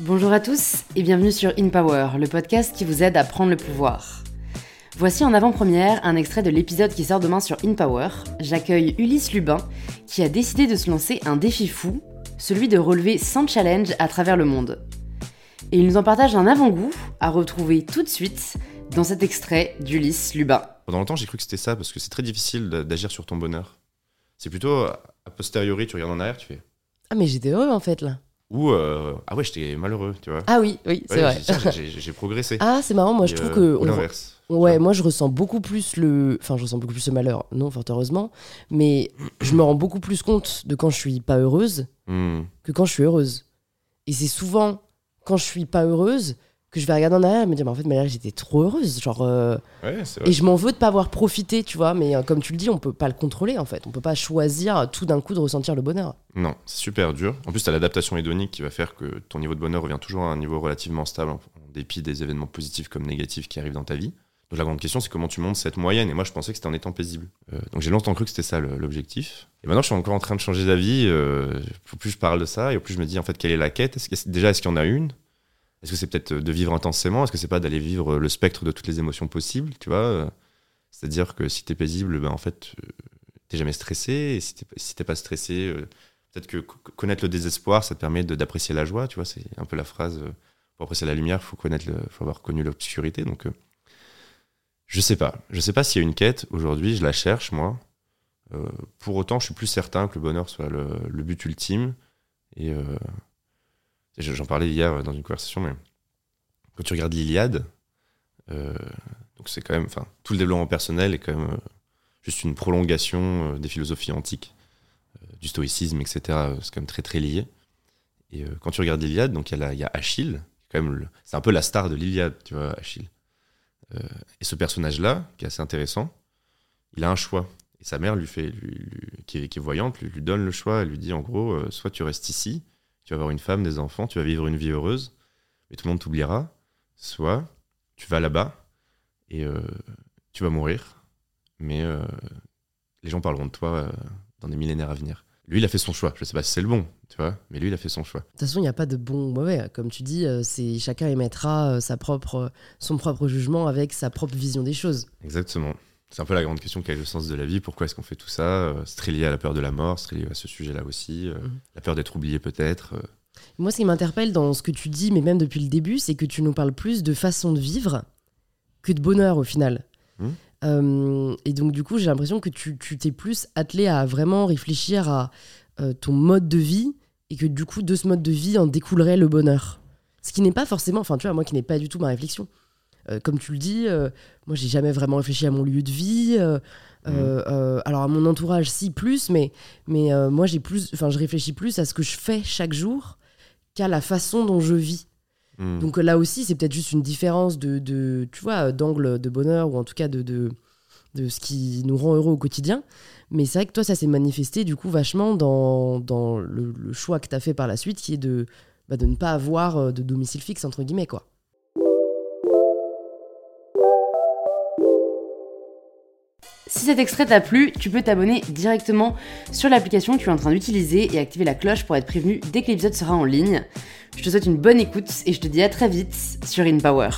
Bonjour à tous et bienvenue sur In Power, le podcast qui vous aide à prendre le pouvoir. Voici en avant-première un extrait de l'épisode qui sort demain sur In Power. J'accueille Ulysse Lubin qui a décidé de se lancer un défi fou, celui de relever 100 challenges à travers le monde. Et il nous en partage un avant-goût à retrouver tout de suite dans cet extrait d'Ulysse Lubin. Pendant longtemps, j'ai cru que c'était ça parce que c'est très difficile d'agir sur ton bonheur. C'est plutôt a posteriori, tu regardes en arrière, tu fais. Ah, mais j'étais heureux en fait là. Ou euh, ah ouais, j'étais malheureux, tu vois. Ah oui, oui, c'est Ouais, vrai. j'ai- progressé. Ah, c'est marrant, moi je trouve euh, que. L'inverse. Ouais, moi je ressens beaucoup plus le. Enfin, je ressens beaucoup plus le malheur, non, fort heureusement. Mais je me rends beaucoup plus compte de quand je suis pas heureuse Hmm. que quand je suis heureuse. Et c'est souvent quand je suis pas heureuse que je vais regarder en arrière et me dire, mais en fait, mais là j'étais trop heureuse. Genre. euh, Ouais. Et je m'en veux de pas avoir profité, tu vois. Mais euh, comme tu le dis, on peut pas le contrôler en fait. On peut pas choisir euh, tout d'un coup de ressentir le bonheur. Non, c'est super dur. En plus, tu as l'adaptation hédonique qui va faire que ton niveau de bonheur revient toujours à un niveau relativement stable en, dépit des événements positifs comme négatifs qui arrivent dans ta vie. Donc la grande question, c'est comment tu montes cette moyenne. Et moi, je pensais que c'était en étant paisible. Euh, donc j'ai longtemps cru que c'était ça l'objectif. Et maintenant, je suis encore en train de changer d'avis. Au plus je parle de ça, et au plus je me dis en fait quelle est la quête? Que- déjà, est-ce qu'il y en a une? Est-ce que c'est peut-être de vivre intensément? Est-ce que c'est pas d'aller vivre le spectre de toutes les émotions possibles Tu vois? Euh, C'est-à-dire que si t'es paisible, ben en fait, euh, t'es jamais stressé. Et si t'es pas stressé, euh, peut-être que co- connaître le désespoir, ça te permet d'apprécier la joie. Tu vois, c'est un peu la phrase. euh, pour apprécier la lumière, faut connaître, le, faut avoir connu l'obscurité. Donc, euh, je sais pas. Je sais pas s'il y a une quête aujourd'hui. Je la cherche moi. Euh, pour autant, je suis plus certain que le bonheur soit le, but ultime. Et euh, j'en parlais hier dans une conversation, mais quand tu regardes l'Iliade, euh, c'est quand même, enfin, tout le développement personnel est quand même euh, juste une prolongation euh, des philosophies antiques, euh, du stoïcisme, etc. euh, C'est quand même très très lié. Et euh, quand tu regardes l'Iliade, donc il y, a Achille, c'est un peu la star de l'Iliade, tu vois, Achille. Euh, et ce personnage-là, qui est assez intéressant, il a un choix. Et sa mère lui fait, qui, est, voyante, lui, donne le choix. Elle lui dit en gros, euh, soit tu restes ici, tu vas avoir une femme, des enfants, tu vas vivre une vie heureuse, mais tout le monde t'oubliera. Soit tu vas là-bas et euh, tu vas mourir, mais euh, les gens parleront de toi euh, dans des millénaires à venir. Lui, il a fait son choix. Je sais pas si c'est le bon, tu vois, mais lui, il a fait son choix. De toute façon, il n'y a pas de bon ou mauvais. Comme tu dis, c'est chacun émettra sa propre, son propre jugement avec sa propre vision des choses. Exactement. C'est un peu la grande question quel est le sens de la vie Pourquoi est-ce qu'on fait tout ça? C'est très lié à la peur de la mort, c'est très lié à ce sujet-là aussi. euh, Mhm. La peur d'être oublié peut-être. euh. Moi, ce qui m'interpelle dans ce que tu dis, mais même depuis le début, c'est que tu nous parles plus de façon de vivre que de bonheur au final. Mhm. Euh, et donc, du coup, j'ai l'impression que tu tu t'es plus attelé à vraiment réfléchir à euh, ton mode de vie et que du coup, de ce mode de vie en découlerait le bonheur. Ce qui n'est pas forcément, enfin, tu vois, moi qui n'est pas du tout ma réflexion. Euh, comme tu le dis, euh, moi, j'ai jamais vraiment réfléchi à mon lieu de vie. euh, euh, alors, à mon entourage, si, plus, mais, mais moi, j'ai plus, enfin, je réfléchis plus à ce que je fais chaque jour qu'à la façon dont je vis. Hmm. Donc là aussi, c'est peut-être juste une différence de, de tu vois, d'angle de bonheur ou en tout cas de, de, de ce qui nous rend heureux au quotidien. Mais c'est vrai que toi, ça s'est manifesté du coup vachement dans, dans le, le choix que tu as fait par la suite, qui est de, bah, de ne pas avoir de domicile fixe, entre guillemets, quoi. Si cet extrait t'a plu, tu peux t'abonner directement sur l'application que tu es en train d'utiliser et activer la cloche pour être prévenu dès que l'épisode sera en ligne. Je te souhaite une bonne écoute et je te dis à très vite sur InPower.